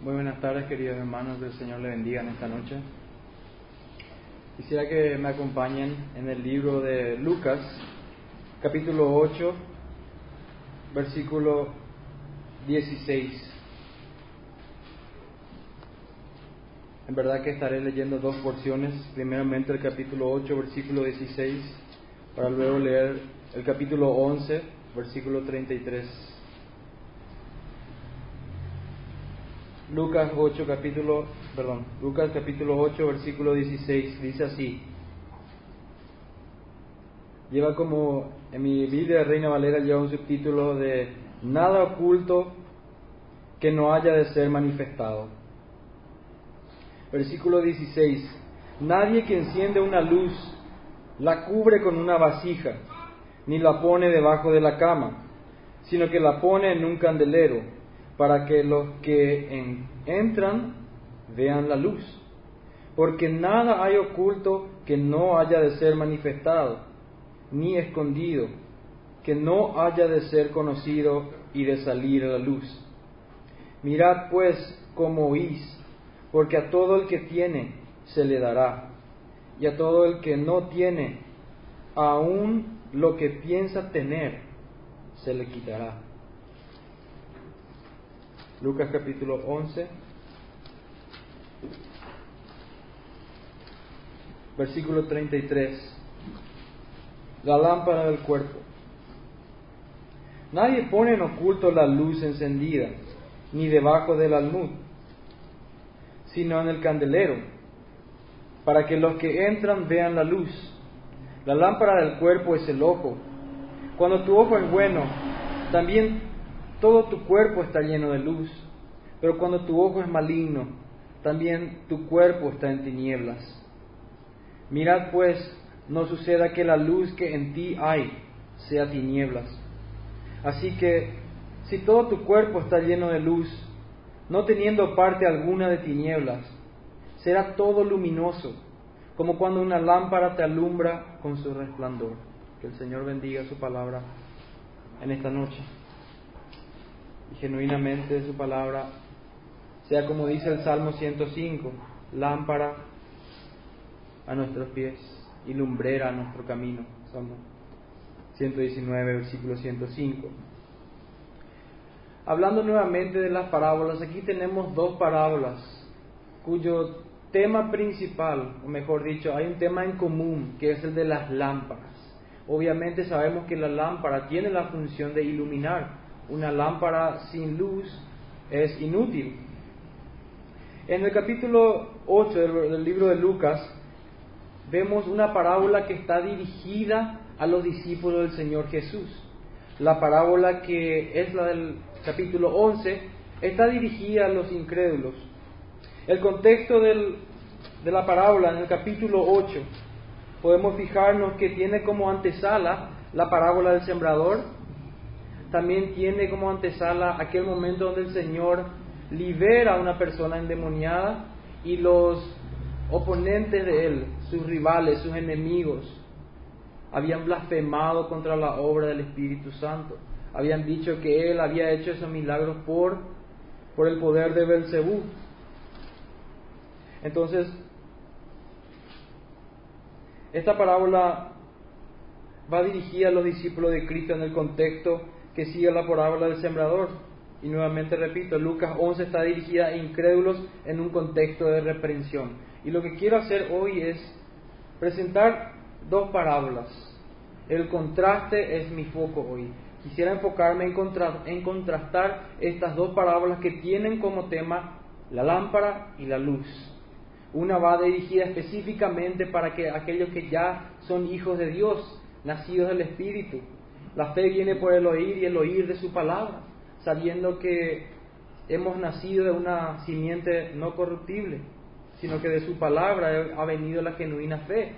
Muy buenas tardes, queridos hermanos, que el Señor le bendiga en esta noche. Quisiera que me acompañen en el libro de Lucas, capítulo 8, versículo 16. En verdad que estaré leyendo dos porciones, primeramente el capítulo 8, versículo 16, para luego leer el capítulo 11, versículo 33. Lucas 8 capítulo, perdón, Lucas capítulo 8 versículo 16 dice así. Lleva como en mi Biblia Reina Valera lleva un subtítulo de nada oculto que no haya de ser manifestado. Versículo 16. Nadie que enciende una luz la cubre con una vasija, ni la pone debajo de la cama, sino que la pone en un candelero para que los que entran vean la luz. Porque nada hay oculto que no haya de ser manifestado, ni escondido, que no haya de ser conocido y de salir a la luz. Mirad pues cómo oís, porque a todo el que tiene se le dará, y a todo el que no tiene, aún lo que piensa tener, se le quitará. Lucas capítulo 11, versículo 33. La lámpara del cuerpo. Nadie pone en oculto la luz encendida, ni debajo del almud, sino en el candelero, para que los que entran vean la luz. La lámpara del cuerpo es el ojo. Cuando tu ojo es bueno, también todo tu cuerpo está lleno de luz, pero cuando tu ojo es maligno, también tu cuerpo está en tinieblas. Mirad pues, no suceda que la luz que en ti hay sea tinieblas. Así que, si todo tu cuerpo está lleno de luz, no teniendo parte alguna de tinieblas, será todo luminoso, como cuando una lámpara te alumbra con su resplandor. Que el Señor bendiga su palabra en esta noche y genuinamente su palabra sea como dice el Salmo 105, lámpara a nuestros pies y lumbrera a nuestro camino. Salmo 119, versículo 105. Hablando nuevamente de las parábolas, aquí tenemos dos parábolas cuyo tema principal, o mejor dicho, hay un tema en común, que es el de las lámparas. Obviamente sabemos que la lámpara tiene la función de iluminar, una lámpara sin luz es inútil. En el capítulo 8 del, libro de Lucas vemos una parábola que está dirigida a los discípulos del Señor Jesús. La parábola que es la del capítulo 11 está dirigida a los incrédulos. El contexto de la parábola en el capítulo 8 podemos fijarnos que tiene como antesala la parábola del sembrador también tiene como antesala aquel momento donde el Señor libera a una persona endemoniada y los oponentes de él, sus rivales, sus enemigos, habían blasfemado contra la obra del Espíritu Santo. Habían dicho que él había hecho esos milagros por, por el poder de Belcebú. Entonces, esta parábola va dirigida a los discípulos de Cristo en el contexto que sigue la parábola del sembrador. Y nuevamente repito, Lucas 11 está dirigida a incrédulos en un contexto de reprensión. Y lo que quiero hacer hoy es presentar dos parábolas. El contraste es mi foco hoy. Quisiera enfocarme en, en contrastar estas dos parábolas que tienen como tema la lámpara y la luz. Una va dirigida específicamente para que aquellos que ya son hijos de Dios, nacidos del Espíritu, la fe viene por el oír y el oír de su palabra, sabiendo que hemos nacido de una simiente no corruptible, sino que de su palabra ha venido la genuina fe.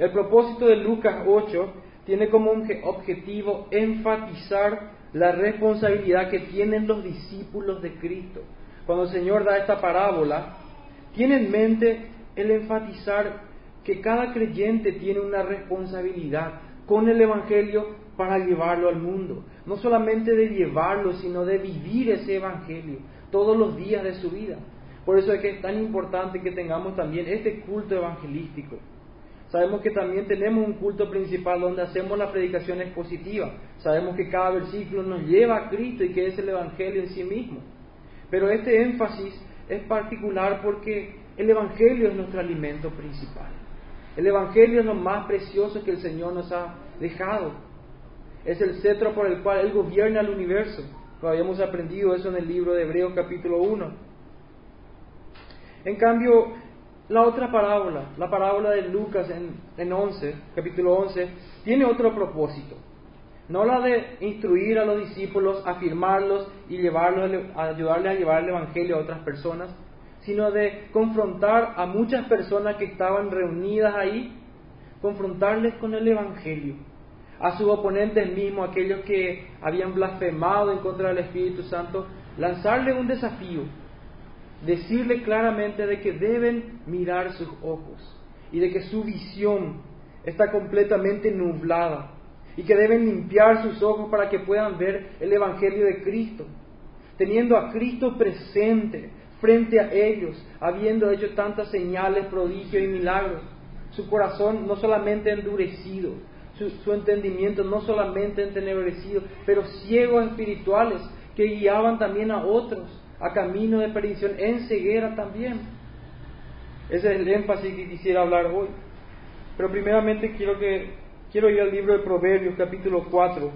El propósito de Lucas 8 tiene como objetivo enfatizar la responsabilidad que tienen los discípulos de Cristo. Cuando el Señor da esta parábola, tiene en mente el enfatizar que cada creyente tiene una responsabilidad con el Evangelio para llevarlo al mundo. No solamente de llevarlo, sino de vivir ese Evangelio todos los días de su vida. Por eso es que es tan importante que tengamos también este culto evangelístico. Sabemos que también tenemos un culto principal donde hacemos la predicación expositiva. Sabemos que cada versículo nos lleva a Cristo y que es el Evangelio en sí mismo. Pero este énfasis es particular porque el Evangelio es nuestro alimento principal. El Evangelio es lo más precioso que el Señor nos ha dejado. Es el cetro por el cual Él gobierna el universo. habíamos aprendido eso en el libro de Hebreos capítulo 1. En cambio, la otra parábola, la parábola de Lucas en, en 11, capítulo 11, tiene otro propósito. No la de instruir a los discípulos, afirmarlos y llevarlos, ayudarles a llevar el Evangelio a otras personas, sino de confrontar a muchas personas que estaban reunidas ahí, confrontarles con el Evangelio, a sus oponentes mismos, aquellos que habían blasfemado en contra del Espíritu Santo, lanzarles un desafío. Decirle claramente de que deben mirar sus ojos y de que su visión está completamente nublada y que deben limpiar sus ojos para que puedan ver el Evangelio de Cristo, teniendo a Cristo presente frente a ellos, habiendo hecho tantas señales, prodigios y milagros. Su corazón no solamente endurecido, su, entendimiento no solamente entenebrecido, pero ciegos espirituales que guiaban también a otros a camino de perdición, en ceguera también. Ese es el énfasis que quisiera hablar hoy. Pero primeramente quiero que quiero ir al libro de Proverbios capítulo 4.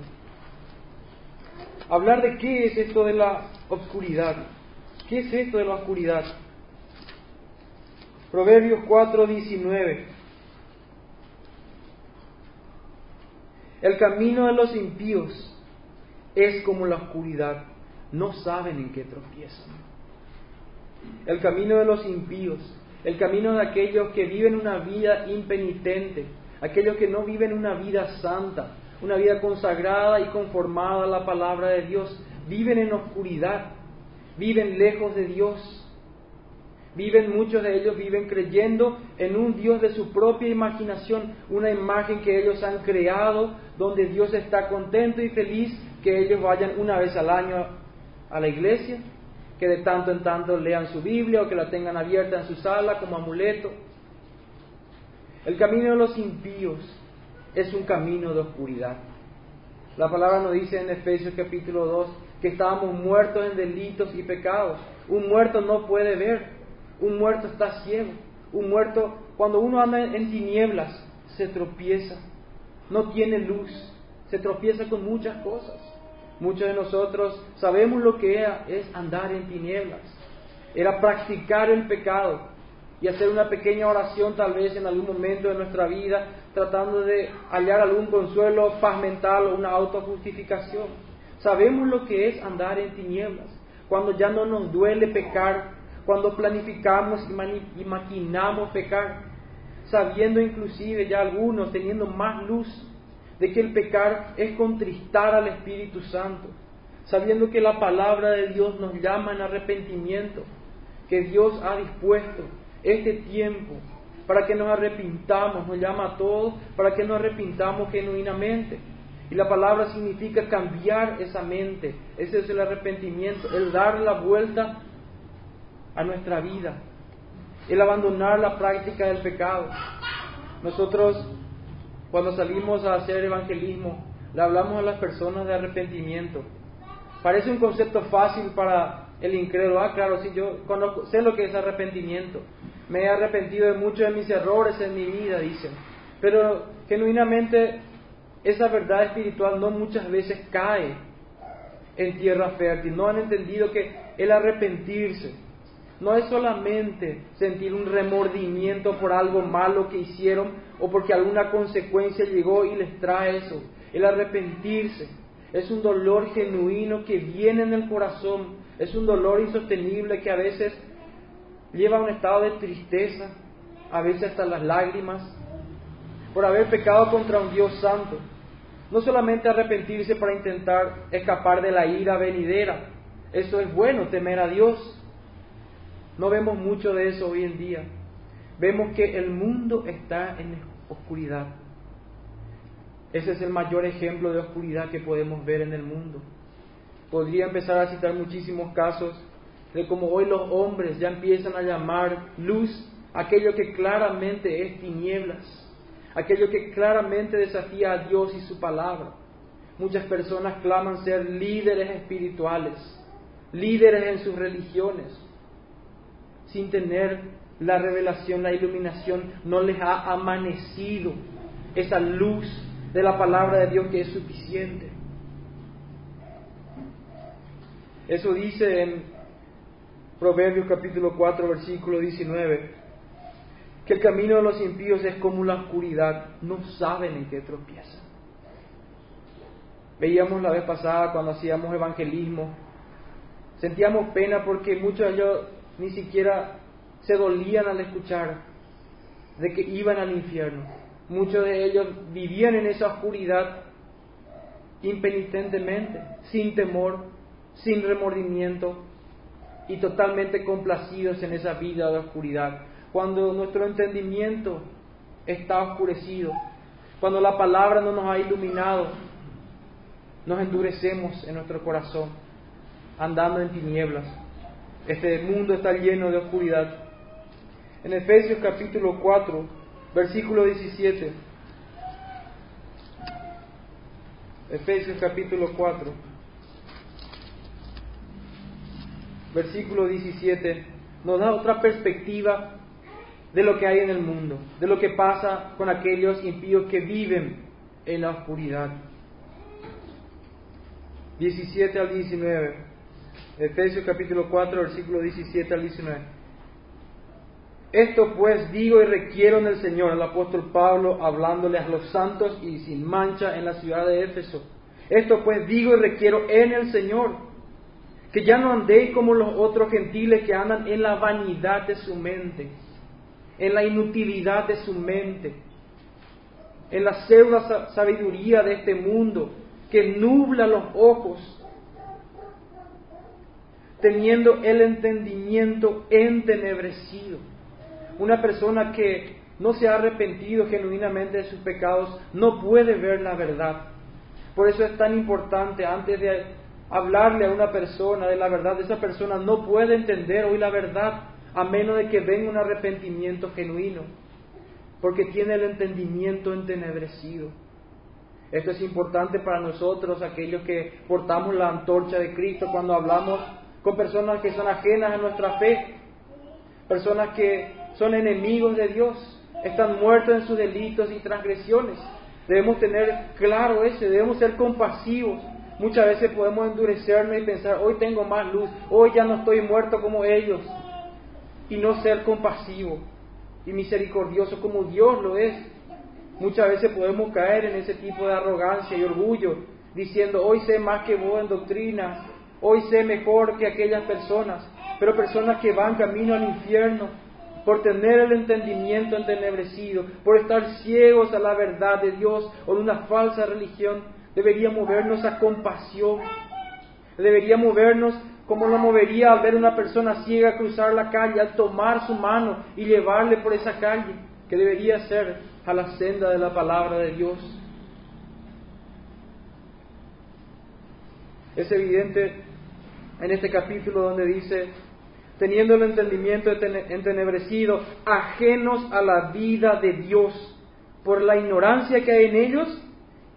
Hablar de qué es esto de la oscuridad. ¿Qué es esto de la oscuridad? Proverbios 4, 19. El camino de los impíos es como la oscuridad no saben en qué tropiezan. El camino de los impíos, el camino de aquellos que viven una vida impenitente, aquellos que no viven una vida santa, una vida consagrada y conformada a la palabra de Dios, viven en oscuridad, viven lejos de Dios. Viven, muchos de ellos viven creyendo en un Dios de su propia imaginación, una imagen que ellos han creado, donde Dios está contento y feliz que ellos vayan una vez al año a la iglesia, que de tanto en tanto lean su Biblia o que la tengan abierta en su sala como amuleto. El camino de los impíos es un camino de oscuridad. La palabra nos dice en Efesios capítulo 2 que estábamos muertos en delitos y pecados. Un muerto no puede ver, un muerto está ciego, un muerto cuando uno anda en tinieblas se tropieza, no tiene luz, se tropieza con muchas cosas. Muchos de nosotros sabemos lo que es andar en tinieblas. Era practicar el pecado y hacer una pequeña oración tal vez en algún momento de nuestra vida tratando de hallar algún consuelo, paz mental o una autojustificación. Sabemos lo que es andar en tinieblas, cuando ya no nos duele pecar, cuando planificamos y, maquinamos pecar, sabiendo inclusive ya algunos teniendo más luz de que el pecar es contristar al Espíritu Santo, sabiendo que la palabra de Dios nos llama en arrepentimiento, que Dios ha dispuesto este tiempo para que nos arrepintamos, nos llama a todos para que nos arrepintamos genuinamente. Y la palabra significa cambiar esa mente, ese es el arrepentimiento, el dar la vuelta a nuestra vida, el abandonar la práctica del pecado. Nosotros cuando salimos a hacer evangelismo, le hablamos a las personas de arrepentimiento. Parece un concepto fácil para el incrédulo. Ah, claro, sí, yo conozco, sé lo que es arrepentimiento. Me he arrepentido de muchos de mis errores en mi vida, dicen. Pero genuinamente esa verdad espiritual no muchas veces cae en tierra fértil. No han entendido que el arrepentirse no es solamente sentir un remordimiento por algo malo que hicieron o porque alguna consecuencia llegó y les trae eso. El arrepentirse es un dolor genuino que viene en el corazón, es un dolor insostenible que a veces lleva a un estado de tristeza, a veces hasta las lágrimas, por haber pecado contra un Dios santo. No solamente arrepentirse para intentar escapar de la ira venidera, eso es bueno, temer a Dios, no vemos mucho de eso hoy en día. Vemos que el mundo está en oscuridad. Ese es el mayor ejemplo de oscuridad que podemos ver en el mundo. Podría empezar a citar muchísimos casos de cómo hoy los hombres ya empiezan a llamar luz aquello que claramente es tinieblas, aquello que claramente desafía a Dios y su palabra. Muchas personas claman ser líderes espirituales, líderes en sus religiones, sin tener la revelación, la iluminación, no les ha amanecido esa luz de la palabra de Dios que es suficiente. Eso dice en Proverbios capítulo 4, versículo 19, que el camino de los impíos es como la oscuridad, no saben en qué tropiezan. Veíamos la vez pasada cuando hacíamos evangelismo, sentíamos pena porque muchos de ellos ni siquiera se dolían al escuchar de que iban al infierno. Muchos de ellos vivían en esa oscuridad impenitentemente, sin temor, sin remordimiento y totalmente complacidos en esa vida de oscuridad. Cuando nuestro entendimiento está oscurecido, cuando la palabra no nos ha iluminado, nos endurecemos en nuestro corazón, andando en tinieblas. Este mundo está lleno de oscuridad. En Efesios capítulo 4, versículo 17. Efesios capítulo 4, versículo 17, nos da otra perspectiva de lo que hay en el mundo, de lo que pasa con aquellos impíos que viven en la oscuridad. 17 al 19. Efesios capítulo 4, versículo 17 al 19. Esto pues digo y requiero en el Señor, el apóstol Pablo hablándole a los santos y sin mancha en la ciudad de Éfeso. Esto pues digo y requiero en el Señor, que ya no andéis como los otros gentiles que andan en la vanidad de su mente, en la inutilidad de su mente, en la pseudo sabiduría de este mundo que nubla los ojos, teniendo el entendimiento entenebrecido. Una persona que no se ha arrepentido genuinamente de sus pecados no puede ver la verdad. Por eso es tan importante antes de hablarle a una persona de la verdad, esa persona no puede entender hoy la verdad a menos de que venga un arrepentimiento genuino, porque tiene el entendimiento entenebrecido. Esto es importante para nosotros, aquellos que portamos la antorcha de Cristo, cuando hablamos con personas que son ajenas a nuestra fe, personas que son enemigos de Dios, están muertos en sus delitos y transgresiones. Debemos tener claro eso, debemos ser compasivos. Muchas veces podemos endurecernos y pensar, hoy tengo más luz, hoy ya no estoy muerto como ellos, y no ser compasivo y misericordioso como Dios lo es. Muchas veces podemos caer en ese tipo de arrogancia y orgullo, diciendo, hoy sé más que vos en doctrina, hoy sé mejor que aquellas personas, pero personas que van camino al infierno por tener el entendimiento entenebrecido, por estar ciegos a la verdad de Dios o de una falsa religión, debería movernos a compasión, debería movernos como lo movería al ver una persona ciega cruzar la calle, al tomar su mano y llevarle por esa calle, que debería ser a la senda de la palabra de Dios. Es evidente en este capítulo donde dice, teniendo el entendimiento entenebrecido, ajenos a la vida de Dios, por la ignorancia que hay en ellos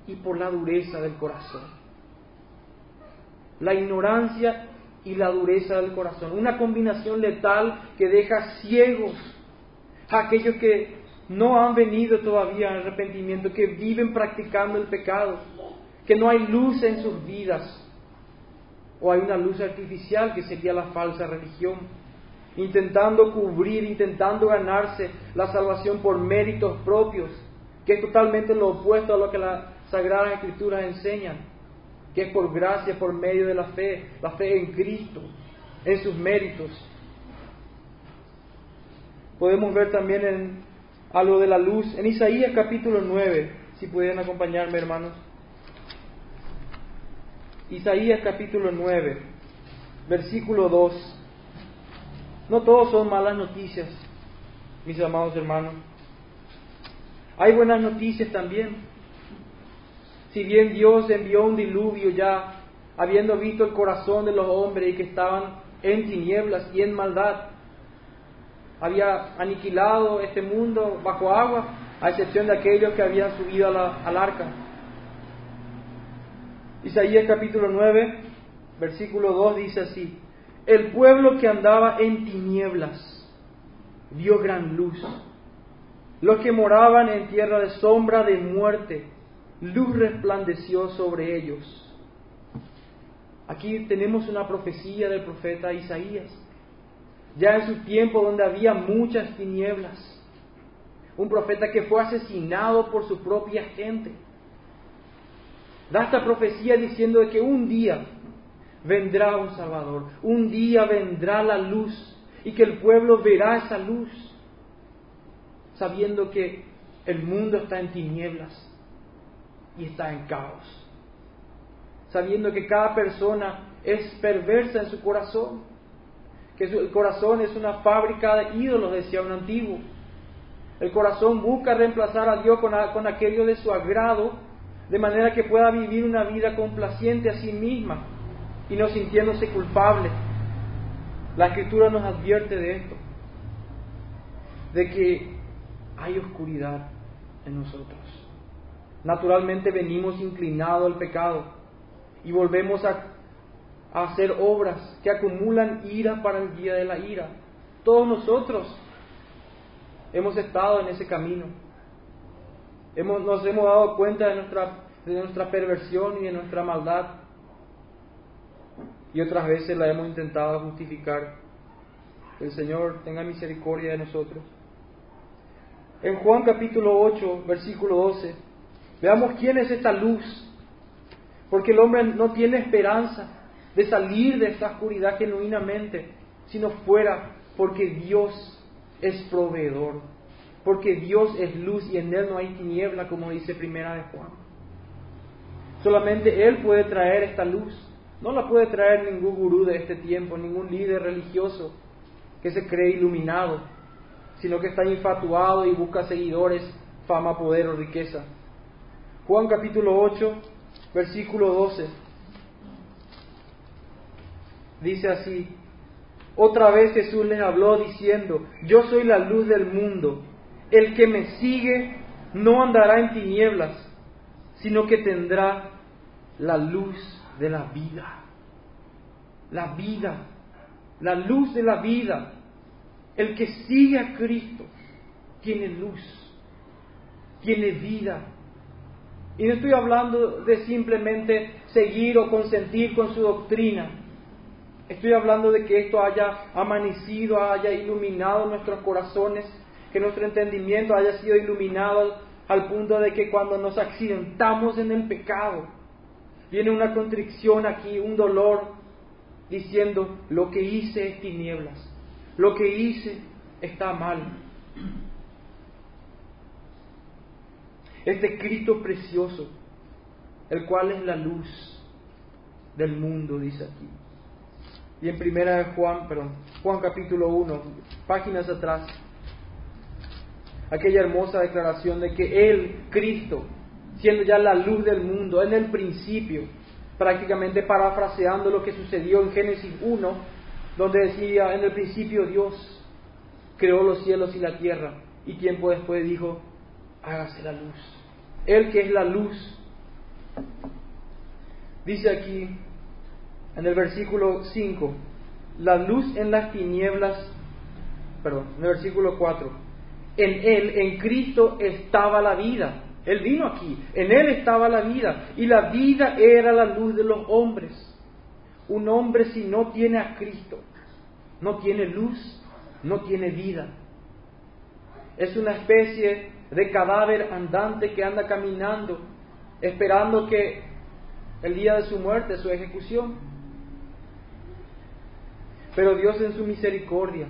y por la dureza del corazón. La ignorancia y la dureza del corazón, una combinación letal que deja ciegos a aquellos que no han venido todavía al arrepentimiento, que viven practicando el pecado, que no hay luz en sus vidas, o hay una luz artificial que sería la falsa religión, intentando cubrir, intentando ganarse la salvación por méritos propios, que es totalmente lo opuesto a lo que las Sagradas Escrituras enseñan, que es por gracia, por medio de la fe, la fe en Cristo, en sus méritos. Podemos ver también en algo de la luz. En Isaías capítulo 9, si pudieran acompañarme hermanos. Isaías capítulo 9, versículo 2. No todos son malas noticias, mis amados hermanos. Hay buenas noticias también. Si bien Dios envió un diluvio ya, habiendo visto el corazón de los hombres y que estaban en tinieblas y en maldad, había aniquilado este mundo bajo agua, a excepción de aquellos que habían subido al arca. Isaías capítulo 9, versículo 2 dice así, el pueblo que andaba en tinieblas vio gran luz. Los que moraban en tierra de sombra de muerte, luz resplandeció sobre ellos. Aquí tenemos una profecía del profeta Isaías, ya en su tiempo donde había muchas tinieblas. Un profeta que fue asesinado por su propia gente. Da esta profecía diciendo de que un día vendrá un Salvador, un día vendrá la luz y que el pueblo verá esa luz, sabiendo que el mundo está en tinieblas y está en caos, sabiendo que cada persona es perversa en su corazón, que el corazón es una fábrica de ídolos, decía un antiguo. El corazón busca reemplazar a Dios con, con aquello de su agrado, de manera que pueda vivir una vida complaciente a sí misma y no sintiéndose culpable la escritura nos advierte de esto, de que hay oscuridad en nosotros. Naturalmente venimos inclinados al pecado y volvemos a, hacer obras que acumulan ira para el día de la ira. Todos nosotros hemos estado en ese camino. Hemos, nos hemos dado cuenta de nuestra, de nuestra perversión y de nuestra maldad y otras veces la hemos intentado justificar. El Señor tenga misericordia de nosotros. En Juan capítulo 8, versículo 12, veamos quién es esta luz, porque el hombre no tiene esperanza de salir de esta oscuridad genuinamente, sino fuera porque Dios es proveedor, porque Dios es luz y en Él no hay tiniebla, como dice primera de Juan. Solamente Él puede traer esta luz. No la puede traer ningún gurú de este tiempo, ningún líder religioso que se cree iluminado, sino que está infatuado y busca seguidores, fama, poder o riqueza. Juan capítulo 8, versículo 12. Dice así, otra vez Jesús les habló diciendo, yo soy la luz del mundo, el que me sigue no andará en tinieblas, sino que tendrá la luz de la vida. La vida, la luz de la vida. El que sigue a Cristo tiene luz, tiene vida. Y no estoy hablando de simplemente seguir o consentir con su doctrina. Estoy hablando de que esto haya amanecido, haya iluminado nuestros corazones, que nuestro entendimiento haya sido iluminado al punto de que cuando nos accidentamos en el pecado, Viene una contrición aquí, un dolor, diciendo, lo que hice es tinieblas, lo que hice está mal. Este Cristo precioso, el cual es la luz del mundo, dice aquí. Y en primera de Juan, perdón, Juan capítulo 1, páginas atrás, aquella hermosa declaración de que Él, Cristo, siendo ya la luz del mundo en el principio, prácticamente parafraseando lo que sucedió en Génesis 1, donde decía, en el principio Dios creó los cielos y la tierra, y tiempo después dijo, hágase la luz. Él que es la luz, dice aquí en el versículo 5, la luz en las tinieblas, perdón, en el versículo 4, en Él, en Cristo estaba la vida él vino aquí, en Él estaba la vida y la vida era la luz de los hombres. Un hombre si no tiene a Cristo, no tiene luz, no tiene vida. Es una especie de cadáver andante que anda caminando, esperando que el día de su muerte, su ejecución. Pero Dios en su misericordia,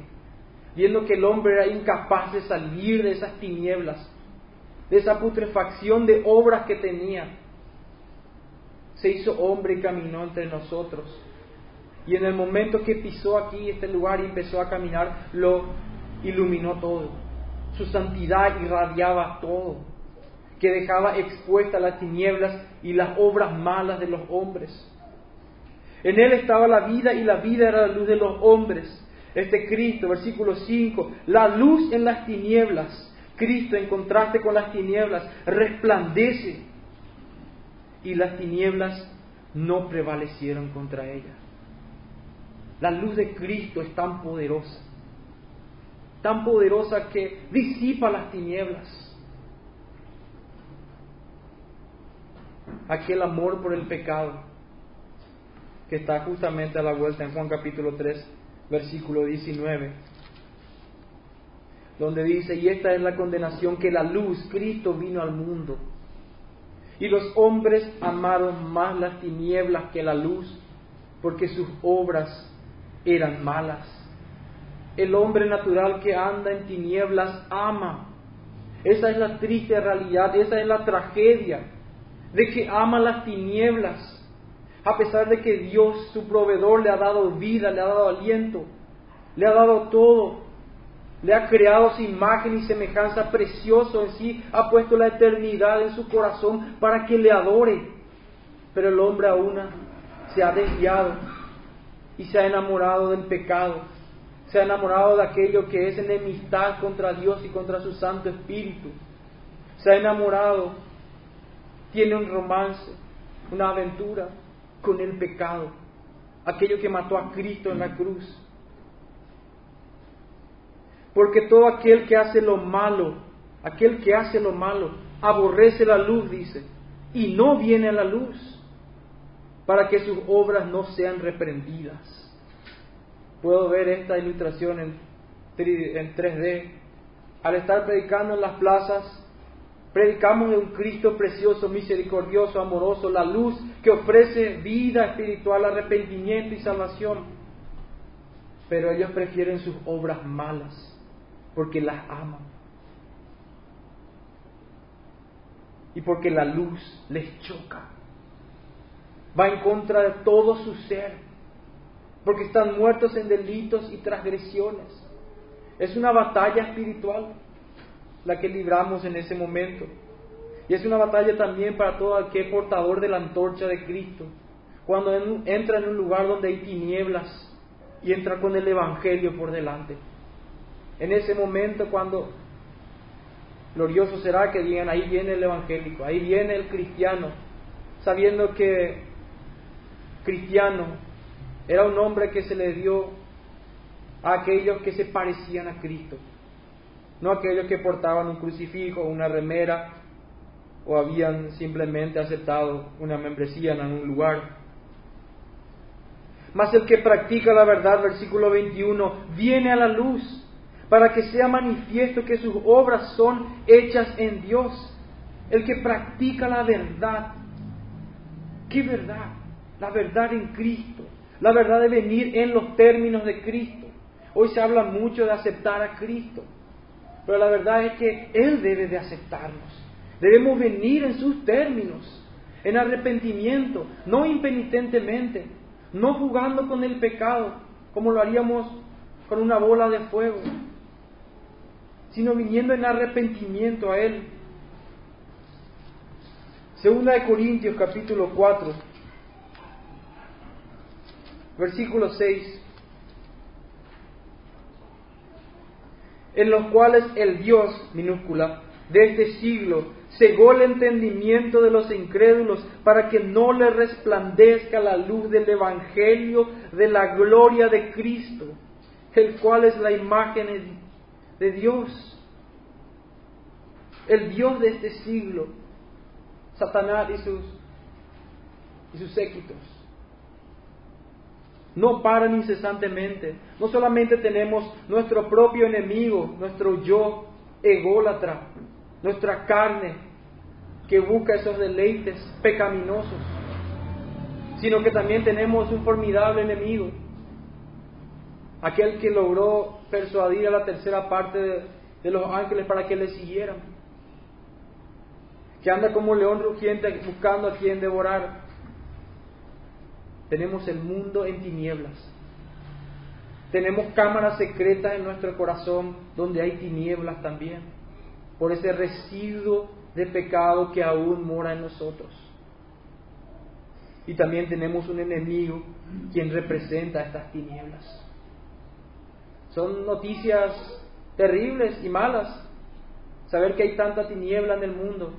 viendo que el hombre era incapaz de salir de esas tinieblas, de esa putrefacción de obras que tenía. Se hizo hombre y caminó entre nosotros. Y en el momento que pisó aquí este lugar y empezó a caminar, lo iluminó todo. Su santidad irradiaba todo. que dejaba expuestas las tinieblas y las obras malas de los hombres. En él estaba la vida y la vida era la luz de los hombres. Este Cristo, versículo 5, la luz en las tinieblas. Cristo en contraste con las tinieblas resplandece y las tinieblas no prevalecieron contra ella. La luz de Cristo es tan poderosa, tan poderosa que disipa las tinieblas. aquel amor por el pecado que está justamente a la vuelta en Juan capítulo 3, versículo 19, donde dice, y esta es la condenación que la luz, Cristo vino al mundo, y los hombres amaron más las tinieblas que la luz, porque sus obras eran malas. El hombre natural que anda en tinieblas ama. Esa es la triste realidad, esa es la tragedia de que ama las tinieblas, a pesar de que Dios, su proveedor, le ha dado vida, le ha dado aliento, le ha dado todo, le ha creado su imagen y semejanza precioso en sí, ha puesto la eternidad en su corazón para que le adore. Pero el hombre aún se ha desviado y se ha enamorado del pecado, se ha enamorado de aquello que es enemistad contra Dios y contra su Santo Espíritu, se ha enamorado tiene un romance, una aventura con el pecado, aquello que mató a Cristo en la cruz. Porque todo aquel que hace lo malo, aquel que hace lo malo, aborrece la luz, dice, y no viene a la luz, para que sus obras no sean reprendidas. Puedo ver esta ilustración en, en 3D. Al estar predicando en las plazas, Predicamos de un Cristo precioso, misericordioso, amoroso, la luz que ofrece vida espiritual, arrepentimiento y salvación. Pero ellos prefieren sus obras malas porque las aman. Y porque la luz les choca. Va en contra de todo su ser. Porque están muertos en delitos y transgresiones. Es una batalla espiritual la que libramos en ese momento. Y es una batalla también para todo aquel portador de la antorcha de Cristo. Cuando entra en un lugar donde hay tinieblas y entra con el Evangelio por delante. En ese momento cuando glorioso será que digan, ahí viene el evangélico, ahí viene el cristiano, sabiendo que cristiano era un hombre que se le dio a aquellos que se parecían a Cristo no aquellos que portaban un crucifijo, una remera o habían simplemente aceptado una membresía en algún lugar. Mas el que practica la verdad, versículo 21, viene a la luz para que sea manifiesto que sus obras son hechas en Dios. El que practica la verdad. ¿Qué verdad? La verdad en Cristo. La verdad de venir en los términos de Cristo. Hoy se habla mucho de aceptar a Cristo. Pero la verdad es que Él debe de aceptarnos. Debemos venir en sus términos, en arrepentimiento, no impenitentemente, no jugando con el pecado, como lo haríamos con una bola de fuego, sino viniendo en arrepentimiento a Él. Segunda de Corintios capítulo 4, versículo 6. en los cuales el Dios, minúscula, de este siglo cegó el entendimiento de los incrédulos para que no le resplandezca la luz del Evangelio de la gloria de Cristo, el cual es la imagen de Dios. El Dios de este siglo, Satanás y sus, y sus séquitos no paran incesantemente. No solamente tenemos nuestro propio enemigo, nuestro yo ególatra, nuestra carne que busca esos deleites pecaminosos, sino que también tenemos un formidable enemigo, aquel que logró persuadir a la tercera parte de, de los ángeles para que le siguieran, que anda como león rugiente buscando a quien devorar. Tenemos el mundo en tinieblas. Tenemos cámaras secretas en nuestro corazón donde hay tinieblas también. Por ese residuo de pecado que aún mora en nosotros. Y también tenemos un enemigo quien representa estas tinieblas. Son noticias terribles y malas saber que hay tanta tiniebla en el mundo.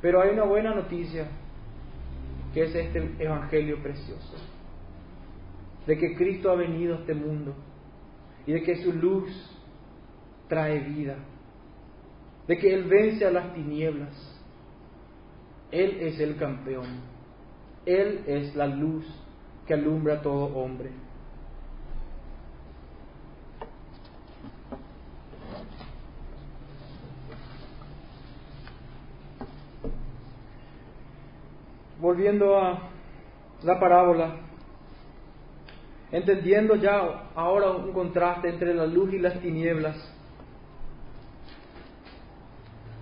Pero hay una buena noticia, que es este Evangelio precioso, de que Cristo ha venido a este mundo y de que su luz trae vida, de que Él vence a las tinieblas. Él es el campeón, Él es la luz que alumbra a todo hombre. Volviendo a la parábola, entendiendo ya ahora un contraste entre la luz y las tinieblas.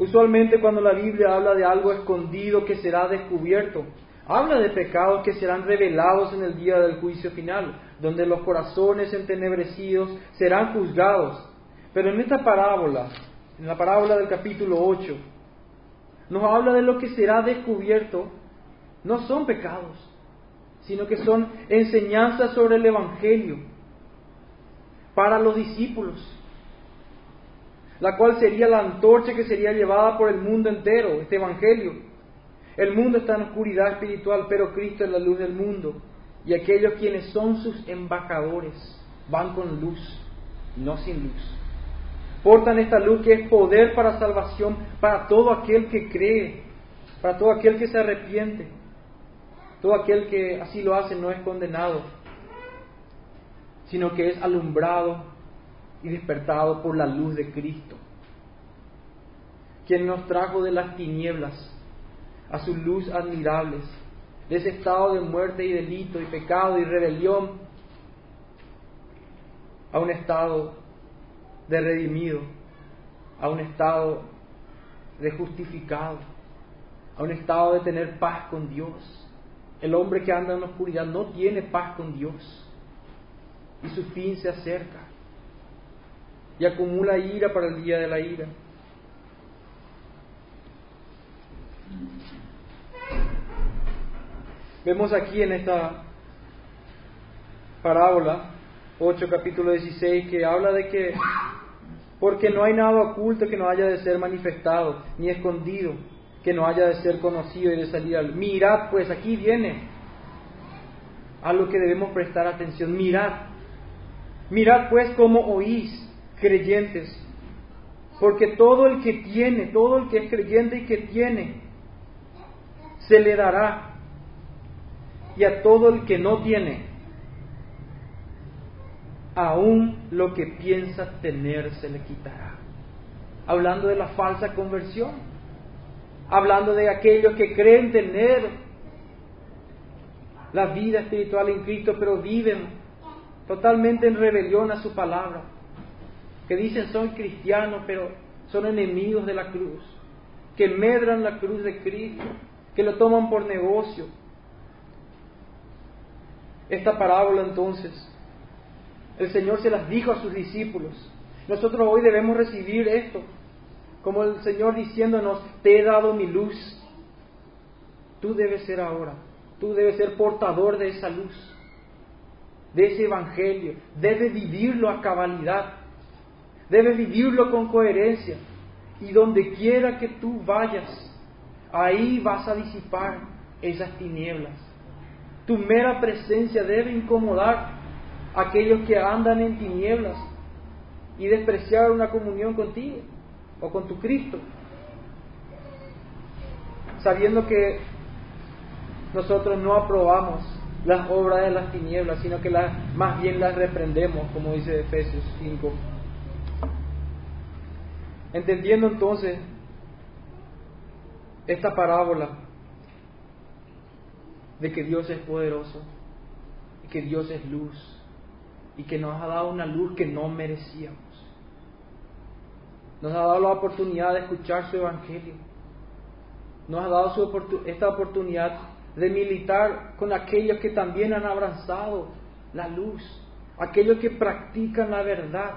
Usualmente cuando la Biblia habla de algo escondido que será descubierto, habla de pecados que serán revelados en el día del juicio final, donde los corazones entenebrecidos serán juzgados. Pero en esta parábola, en la parábola del capítulo 8, nos habla de lo que será descubierto, no son pecados, sino que son enseñanzas sobre el Evangelio para los discípulos, la cual sería la antorcha que sería llevada por el mundo entero, este Evangelio. El mundo está en oscuridad espiritual, pero Cristo es la luz del mundo. Y aquellos quienes son sus embajadores van con luz, no sin luz. Portan esta luz que es poder para salvación para todo aquel que cree, para todo aquel que se arrepiente. Todo aquel que así lo hace no es condenado, sino que es alumbrado y despertado por la luz de Cristo, quien nos trajo de las tinieblas a su luz admirables, de ese estado de muerte y delito y pecado y rebelión, a un estado de redimido, a un estado de justificado, a un estado de tener paz con Dios. El hombre que anda en la oscuridad no tiene paz con Dios y su fin se acerca y acumula ira para el día de la ira. Vemos aquí en esta parábola 8 capítulo 16 que habla de que porque no hay nada oculto que no haya de ser manifestado ni escondido que no haya de ser conocido y de salir al... Mirad, pues aquí viene a lo que debemos prestar atención. Mirad, mirad pues cómo oís, creyentes, porque todo el que tiene, todo el que es creyente y que tiene, se le dará. Y a todo el que no tiene, aún lo que piensa tener se le quitará. Hablando de la falsa conversión hablando de aquellos que creen tener la vida espiritual en Cristo, pero viven totalmente en rebelión a su palabra, que dicen soy cristiano, pero son enemigos de la cruz, que medran la cruz de Cristo, que lo toman por negocio. Esta parábola entonces, el Señor se las dijo a sus discípulos. Nosotros hoy debemos recibir esto como el Señor diciéndonos, te he dado mi luz. Tú debes ser ahora, tú debes ser portador de esa luz, de ese Evangelio. Debes vivirlo a cabalidad, debes vivirlo con coherencia. Y donde quiera que tú vayas, ahí vas a disipar esas tinieblas. Tu mera presencia debe incomodar a aquellos que andan en tinieblas y despreciar una comunión contigo o con tu Cristo, sabiendo que nosotros no aprobamos las obras de las tinieblas, sino que las, más bien las reprendemos, como dice Efesios 5. Entendiendo entonces esta parábola de que Dios es poderoso que Dios es luz y que nos ha dado una luz que no merecíamos nos ha dado la oportunidad de escuchar su evangelio. Nos ha dado su esta oportunidad de militar con aquellos que también han abrazado la luz, aquellos que practican la verdad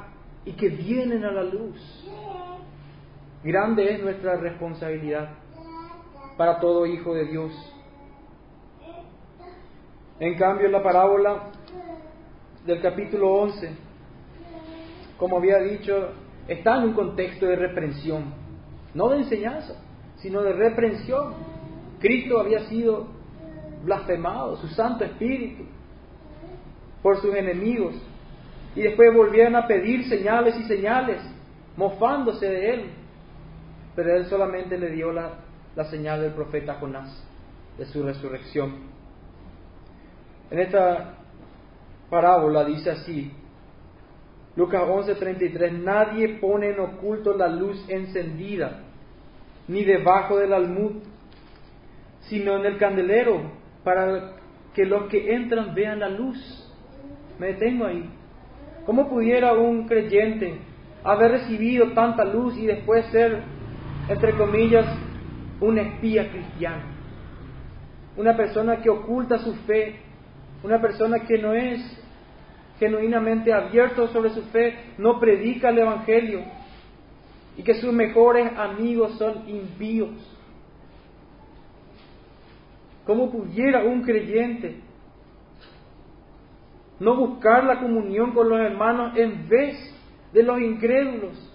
y que vienen a la luz. Grande es nuestra responsabilidad para todo hijo de Dios. En cambio, la parábola del capítulo 11, como había dicho, está en un contexto de reprensión, no de enseñanza, sino de reprensión. Cristo había sido blasfemado, su Santo Espíritu, por sus enemigos, y después volvieron a pedir señales y señales, mofándose de él, pero él solamente le dio la, la señal del profeta Jonás, de su resurrección. En esta parábola dice así, Lucas 11:33, nadie pone en oculto la luz encendida, ni debajo del almud, sino en el candelero, para que los que entran vean la luz. Me detengo ahí. ¿Cómo pudiera un creyente haber recibido tanta luz y después ser, entre comillas, un espía cristiano? Una persona que oculta su fe, una persona que no es genuinamente abierto sobre su fe, no predica el Evangelio y que sus mejores amigos son impíos. ¿Cómo pudiera un creyente no buscar la comunión con los hermanos en vez de los incrédulos?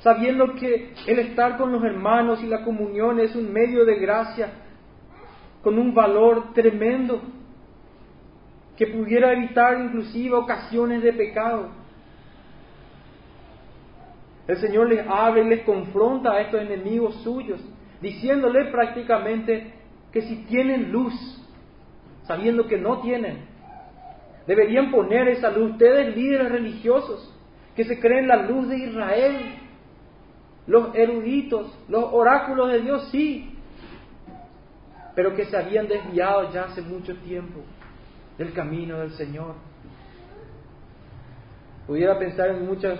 Sabiendo que el estar con los hermanos y la comunión es un medio de gracia con un valor tremendo que pudiera evitar inclusive ocasiones de pecado. El Señor les abre y les confronta a estos enemigos suyos, diciéndoles prácticamente que si tienen luz, sabiendo que no tienen, deberían poner esa luz. Ustedes líderes religiosos que se creen la luz de Israel, los eruditos, los oráculos de Dios, sí, pero que se habían desviado ya hace mucho tiempo del camino del Señor. Pudiera pensar en muchas,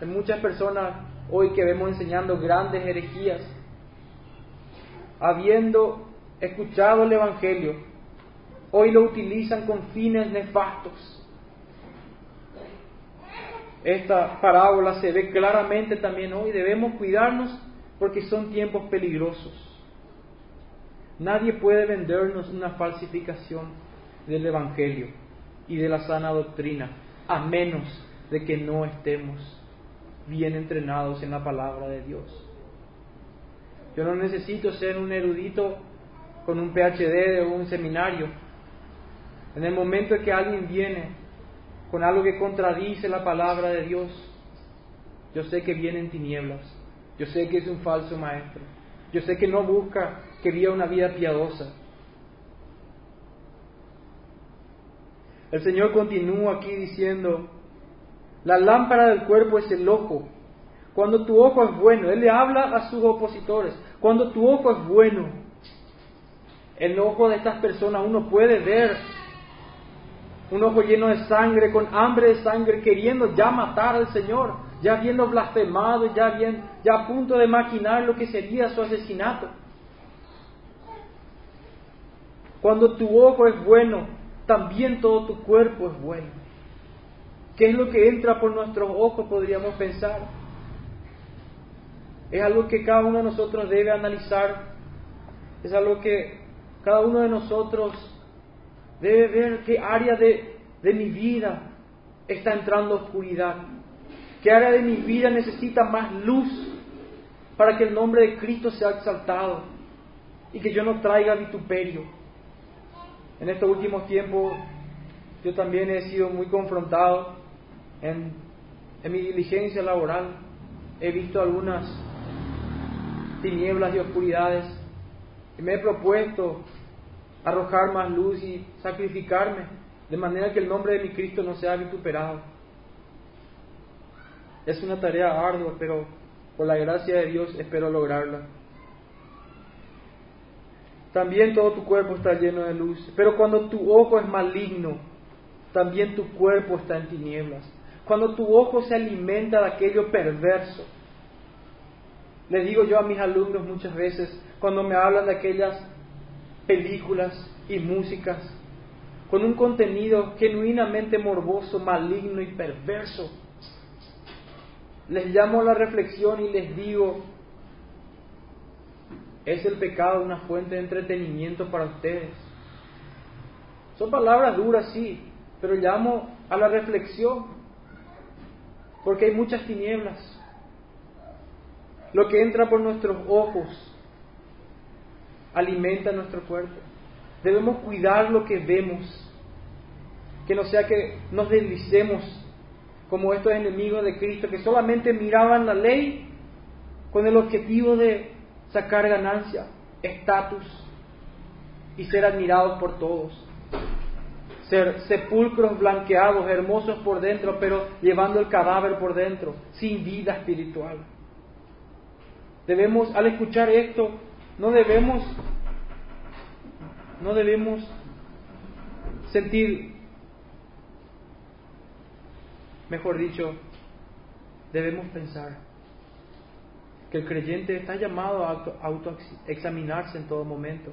en muchas personas hoy que vemos enseñando grandes herejías, habiendo escuchado el Evangelio, hoy lo utilizan con fines nefastos. Esta parábola se ve claramente también hoy. Debemos cuidarnos porque son tiempos peligrosos. Nadie puede vendernos una falsificación del Evangelio y de la sana doctrina, a menos de que no estemos bien entrenados en la palabra de Dios. Yo no necesito ser un erudito con un PhD o un seminario. En el momento en que alguien viene con algo que contradice la palabra de Dios, yo sé que viene en tinieblas, yo sé que es un falso maestro, yo sé que no busca que viva una vida piadosa, El Señor continúa aquí diciendo, la lámpara del cuerpo es el ojo. Cuando tu ojo es bueno, Él le habla a sus opositores, cuando tu ojo es bueno, el ojo de estas personas uno puede ver un ojo lleno de sangre, con hambre de sangre, queriendo ya matar al Señor, ya viendo blasfemado, ya, bien, ya a punto de maquinar lo que sería su asesinato. Cuando tu ojo es bueno, también todo tu cuerpo es bueno. ¿Qué es lo que entra por nuestros ojos, podríamos pensar? Es algo que cada uno de nosotros debe analizar. Es algo que cada uno de nosotros debe ver qué área de, de mi vida está entrando oscuridad. ¿Qué área de mi vida necesita más luz para que el nombre de Cristo sea exaltado y que yo no traiga vituperio? En estos últimos tiempos yo también he sido muy confrontado en, mi diligencia laboral. He visto algunas tinieblas y oscuridades y me he propuesto arrojar más luz y sacrificarme de manera que el nombre de mi Cristo no sea vituperado. Es una tarea ardua, pero por la gracia de Dios espero lograrla. También todo tu cuerpo está lleno de luz. Pero cuando tu ojo es maligno, también tu cuerpo está en tinieblas. Cuando tu ojo se alimenta de aquello perverso. Les digo yo a mis alumnos muchas veces, cuando me hablan de aquellas películas y músicas, con un contenido genuinamente morboso, maligno y perverso. les llamo a la reflexión y les digo, ¿es el pecado una fuente de entretenimiento para ustedes? Son palabras duras, sí, pero llamo a la reflexión, porque hay muchas tinieblas. Lo que entra por nuestros ojos alimenta nuestro cuerpo. Debemos cuidar lo que vemos, que no sea que nos deslicemos como estos enemigos de Cristo que solamente miraban la ley con el objetivo de sacar ganancia, estatus y ser admirados por todos. Ser sepulcros blanqueados, hermosos por dentro, pero llevando el cadáver por dentro, sin vida espiritual. Debemos, al escuchar esto, no debemos, no debemos sentir Mejor dicho, debemos pensar que el creyente está llamado a autoexaminarse en todo momento.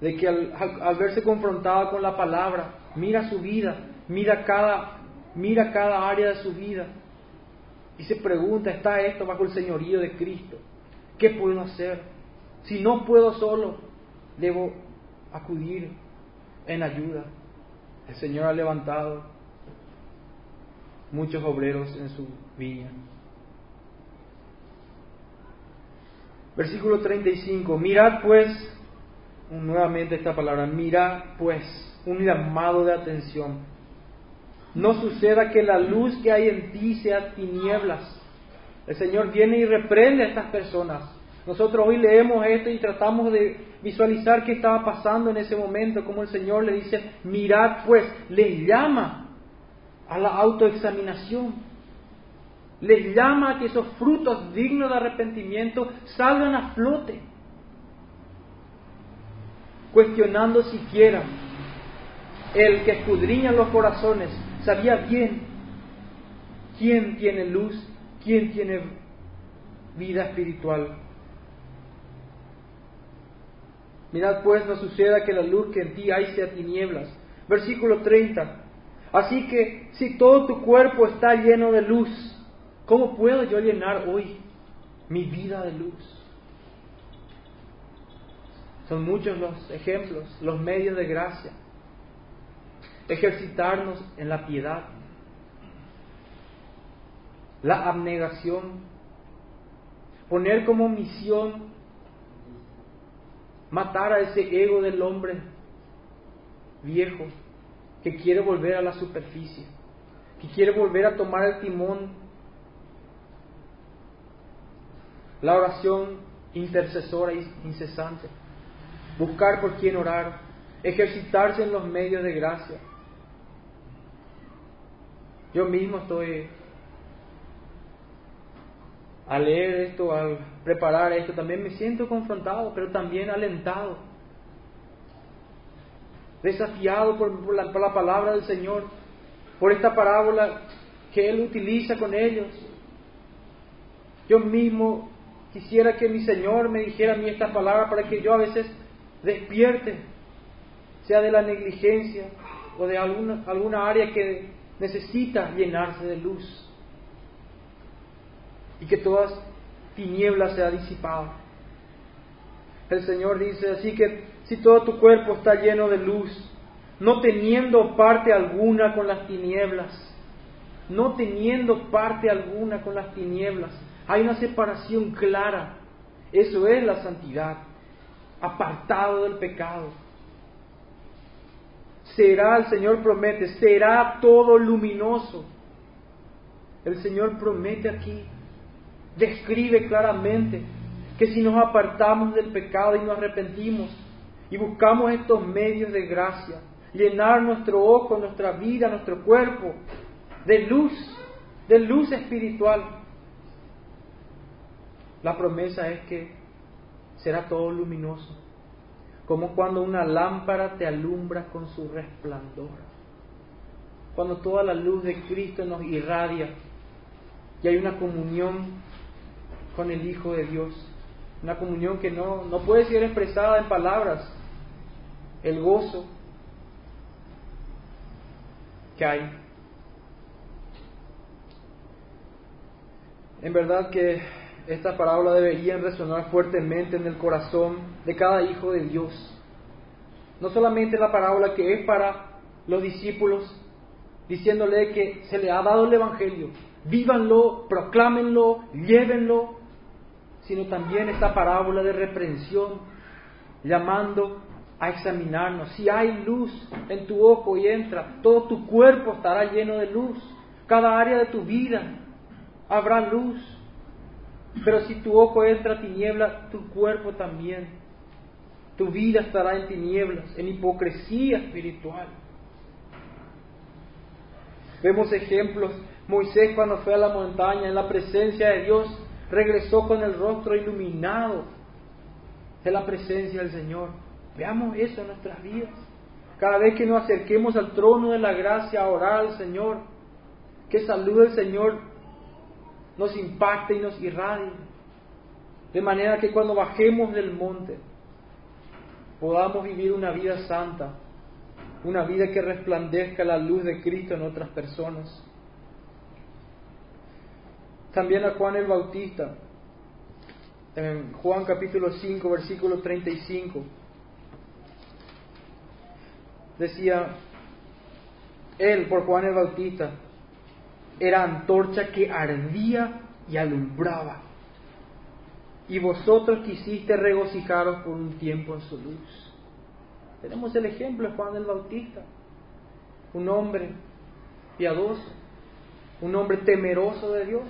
De que al, verse confrontado con la palabra, mira su vida, mira cada, mira cada área de su vida y se pregunta, ¿está esto bajo el señorío de Cristo? ¿Qué puedo hacer? Si no puedo solo, debo acudir en ayuda. El Señor ha levantado muchos obreros en su viña. Versículo 35. Mirad pues, nuevamente esta palabra, mirad pues, un llamado de atención. No suceda que la luz que hay en ti sea tinieblas. El Señor viene y reprende a estas personas. Nosotros hoy leemos esto y tratamos de visualizar qué estaba pasando en ese momento, como el Señor le dice, mirad pues, le llama a la autoexaminación. Les llama a que esos frutos dignos de arrepentimiento salgan a flote, cuestionando siquiera el que escudriña los corazones, sabía bien quién tiene luz, quién tiene vida espiritual. Mirad pues, no suceda que la luz que en ti hay sea tinieblas. Versículo 30. Así que si todo tu cuerpo está lleno de luz, ¿cómo puedo yo llenar hoy mi vida de luz? Son muchos los ejemplos, los medios de gracia. Ejercitarnos en la piedad, la abnegación, poner como misión matar a ese ego del hombre viejo que quiere volver a la superficie, que quiere volver a tomar el timón. La oración intercesora e incesante, buscar por quién orar, ejercitarse en los medios de gracia. Yo mismo estoy al leer esto, al preparar esto, también me siento confrontado, pero también alentado. Desafiado por, la, palabra del Señor, por esta parábola que Él utiliza con ellos. Yo mismo quisiera que mi Señor me dijera a mí esta palabra para que yo a veces despierte, sea de la negligencia o de alguna, alguna área que necesita llenarse de luz y que todas tinieblas sea disipada. El Señor dice así que si todo tu cuerpo está lleno de luz, no teniendo parte alguna con las tinieblas, no teniendo parte alguna con las tinieblas. Hay una separación clara. Eso es la santidad, apartado del pecado. Será, el Señor promete, será todo luminoso. El Señor promete aquí, describe claramente que si nos apartamos del pecado y nos arrepentimos, y buscamos estos medios de gracia, llenar nuestro ojo, nuestra vida, nuestro cuerpo de luz, de luz espiritual. La promesa es que será todo luminoso, como cuando una lámpara te alumbra con su resplandor. Cuando toda la luz de Cristo nos irradia y hay una comunión con el Hijo de Dios, una comunión que no, no puede ser expresada en palabras, el gozo que hay. En verdad que esta parábola debería resonar fuertemente en el corazón de cada hijo de Dios. No solamente la parábola que es para los discípulos, diciéndole que se le ha dado el Evangelio, vívanlo, proclámenlo, llévenlo, sino también esta parábola de reprensión, llamando a examinarnos. Si hay luz en tu ojo y entra, todo tu cuerpo estará lleno de luz. Cada área de tu vida habrá luz. Pero si tu ojo entra a tiniebla, tu cuerpo también. Tu vida estará en tinieblas, en hipocresía espiritual. Vemos ejemplos. Moisés cuando fue a la montaña en la presencia de Dios, regresó con el rostro iluminado de la presencia del Señor. Veamos eso en nuestras vidas. Cada vez que nos acerquemos al trono de la gracia orar al Señor, que salud del Señor nos impacte y nos irradie. De manera que cuando bajemos del monte podamos vivir una vida santa, una vida que resplandezca la luz de Cristo en otras personas. También a Juan el Bautista, en Juan capítulo 5, versículo 35, decía, él por Juan el Bautista era antorcha que ardía y alumbraba, y vosotros quisiste regocijaros por un tiempo en su luz. Tenemos el ejemplo de Juan el Bautista, un hombre piadoso, un hombre temeroso de Dios,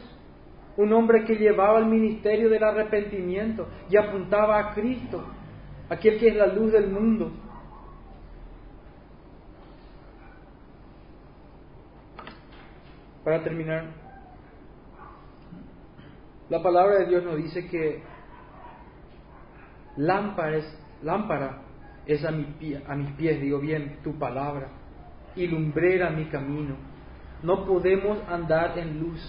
un hombre que llevaba el ministerio del arrepentimiento y apuntaba a Cristo, aquel que es la luz del mundo. Para terminar, la palabra de Dios nos dice que lámpara es, lámpara es a, mi pie, a mis pies, digo bien, tu palabra, y lumbrera mi camino. No podemos andar en luz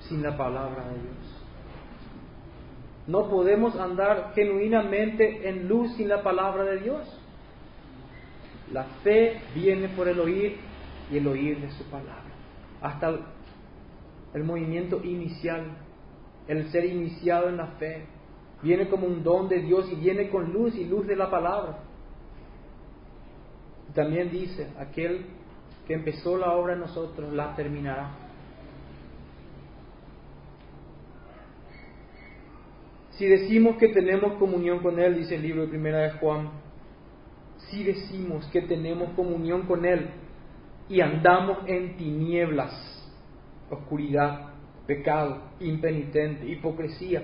sin la palabra de Dios. No podemos andar genuinamente en luz sin la palabra de Dios. La fe viene por el oír y el oír de su palabra. Hasta el movimiento inicial, el ser iniciado en la fe, viene como un don de Dios y viene con luz y luz de la palabra. También dice, aquel que empezó la obra en nosotros la terminará. Si decimos que tenemos comunión con Él, dice el libro de Primera de Juan, si decimos que tenemos comunión con Él y andamos en tinieblas, oscuridad, pecado, impenitente, hipocresía,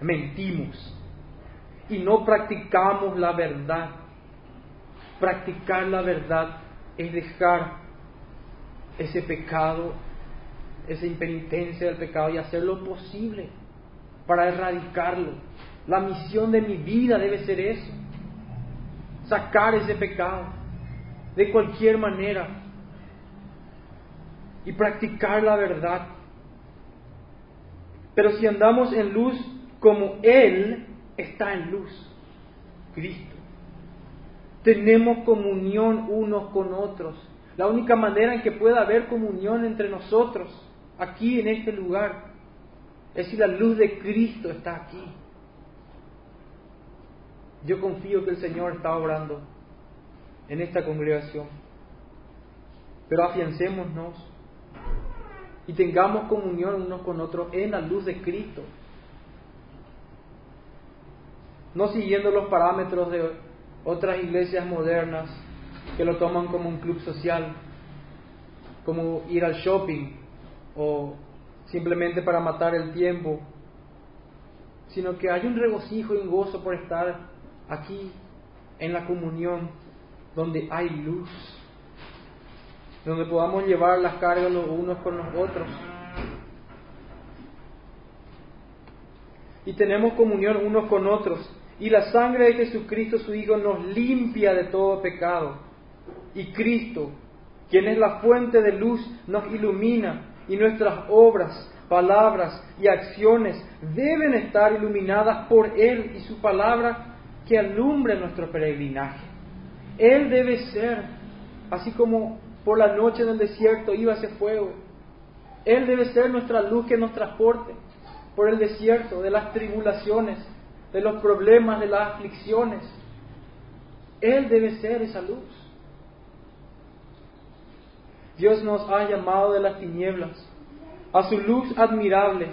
mentimos y no practicamos la verdad. Practicar la verdad es dejar ese pecado, esa impenitencia del pecado y hacer lo posible para erradicarlo. La misión de mi vida debe ser eso, sacar ese pecado de cualquier manera y practicar la verdad. Pero si andamos en luz, como Él está en luz, Cristo. Tenemos comunión unos con otros. La única manera en que pueda haber comunión entre nosotros, aquí en este lugar, es si la luz de Cristo está aquí. Yo confío que el Señor está obrando en esta congregación. Pero afiancémonos y tengamos comunión unos con otros en la luz de Cristo. No siguiendo los parámetros de otras iglesias modernas que lo toman como un club social, como ir al shopping o simplemente para matar el tiempo, sino que hay un regocijo y un gozo por estar aquí en la comunión donde hay luz, donde podamos llevar las cargas los unos con los otros. Y tenemos comunión unos con otros y la sangre de Jesucristo, su Hijo, nos limpia de todo pecado. Y Cristo, quien es la fuente de luz, nos ilumina y nuestras obras, palabras y acciones deben estar iluminadas por Él y su palabra que alumbre nuestro peregrinaje. Él debe ser, así como por la noche en el desierto iba ese fuego, Él debe ser nuestra luz que nos transporte por el desierto, de las tribulaciones, de los problemas, de las aflicciones. Él debe ser esa luz. Dios nos ha llamado de las tinieblas a su luz admirable,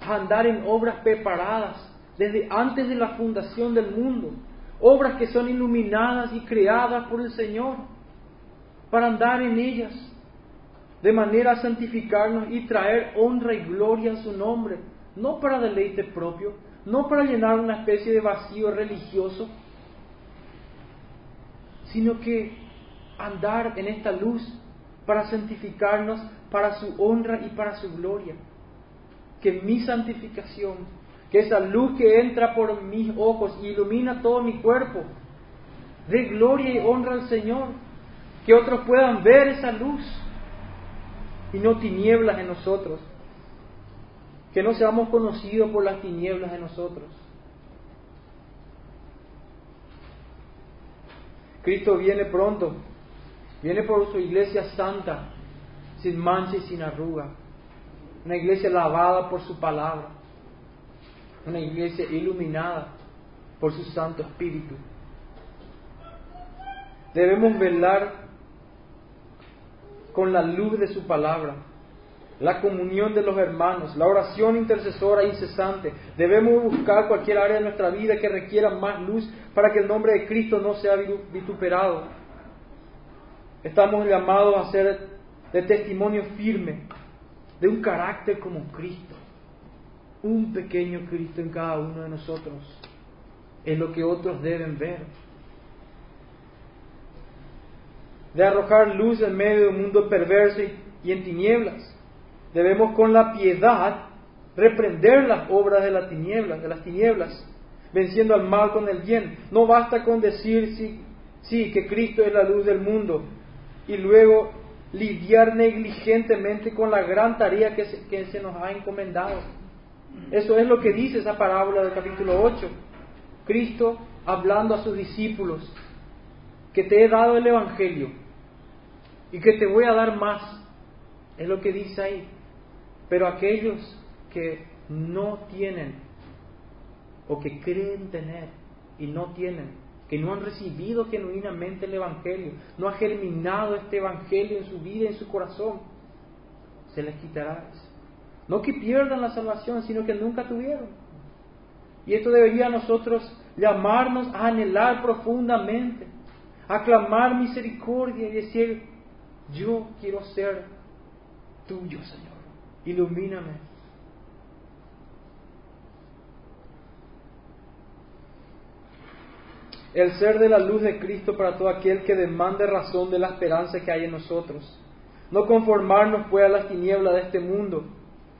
a andar en obras preparadas desde antes de la fundación del mundo, obras que son iluminadas y creadas por el Señor, para andar en ellas, de manera a santificarnos y traer honra y gloria a su nombre, no para deleite propio, no para llenar una especie de vacío religioso, sino que andar en esta luz para santificarnos, para su honra y para su gloria. Que mi santificación, que esa luz que entra por mis ojos y ilumina todo mi cuerpo, dé gloria y honra al Señor. Que otros puedan ver esa luz y no tinieblas en nosotros. Que no seamos conocidos por las tinieblas de nosotros. Cristo viene pronto Viene por su iglesia santa, sin mancha y sin arruga. Una iglesia lavada por su palabra. Una iglesia iluminada por su Santo Espíritu. Debemos velar con la luz de su palabra, la comunión de los hermanos, la oración intercesora incesante. Debemos buscar cualquier área de nuestra vida que requiera más luz para que el nombre de Cristo no sea vituperado. Estamos llamados a ser de testimonio firme de un carácter como Cristo. Un pequeño Cristo en cada uno de nosotros. Es lo que otros deben ver. De arrojar luz en medio de un mundo perverso y en tinieblas. Debemos con la piedad reprender las obras de las tinieblas, de las tinieblas, venciendo al mal con el bien. No basta con decir sí, sí que Cristo es la luz del mundo, y luego lidiar negligentemente con la gran tarea que se, que se nos ha encomendado. Eso es lo que dice esa parábola del capítulo 8. Cristo hablando a sus discípulos, que te he dado el Evangelio y que te voy a dar más. Es lo que dice ahí. Pero aquellos que no tienen o que creen tener y no tienen, que no han recibido genuinamente el Evangelio, no ha germinado este Evangelio en su vida, en su corazón, se les quitará eso. No que pierdan la salvación, sino que nunca tuvieron. Y esto debería nosotros llamarnos a anhelar profundamente, a clamar misericordia y decir, yo quiero ser tuyo, Señor, ilumíname. el ser de la luz de Cristo para todo aquel que demande razón de la esperanza que hay en nosotros. No conformarnos pues a las tinieblas de este mundo,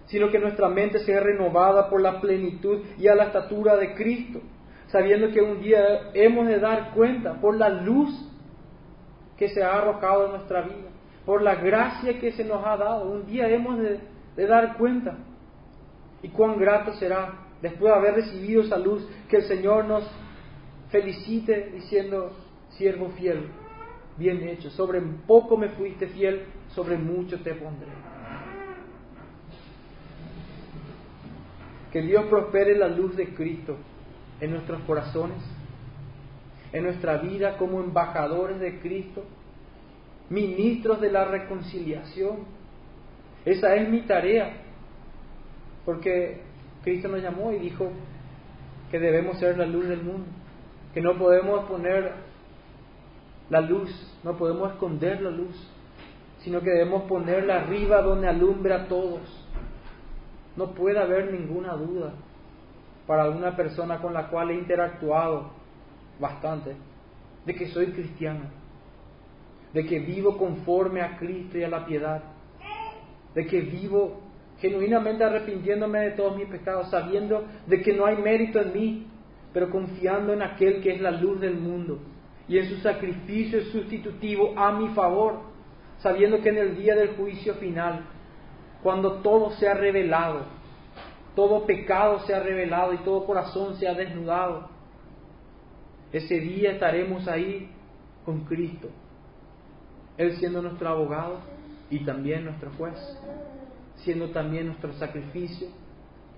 sino que nuestra mente sea renovada por la plenitud y a la estatura de Cristo, sabiendo que un día hemos de dar cuenta por la luz que se ha arrojado en nuestra vida, por la gracia que se nos ha dado. Un día hemos de, dar cuenta. Y cuán grato será, después de haber recibido esa luz, que el Señor nos felicite diciendo, siervo fiel, bien hecho, sobre poco me fuiste fiel, sobre mucho te pondré. Que Dios prospere la luz de Cristo en nuestros corazones, en nuestra vida como embajadores de Cristo, ministros de la reconciliación. Esa es mi tarea, porque Cristo nos llamó y dijo que debemos ser la luz del mundo que no podemos poner la luz, no podemos esconder la luz, sino que debemos ponerla arriba donde alumbra a todos. No puede haber ninguna duda para una persona con la cual he interactuado bastante de que soy cristiano, de que vivo conforme a Cristo y a la piedad, de que vivo genuinamente arrepintiéndome de todos mis pecados, sabiendo de que no hay mérito en mí, pero confiando en aquel que es la luz del mundo y en su sacrificio sustitutivo a mi favor, sabiendo que en el día del juicio final, cuando todo sea revelado, todo pecado sea revelado y todo corazón sea desnudado, ese día estaremos ahí con Cristo, Él siendo nuestro abogado y también nuestro juez, siendo también nuestro sacrificio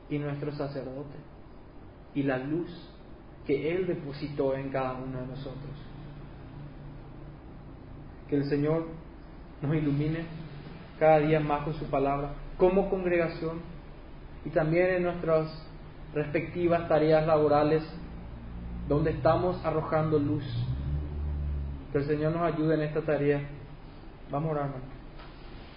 y nuestro sacerdote, y la luz que Él depositó en cada uno de nosotros. Que el Señor nos ilumine cada día más con su palabra, como congregación y también en nuestras respectivas tareas laborales, donde estamos arrojando luz. Que el Señor nos ayude en esta tarea. Vamos a orar,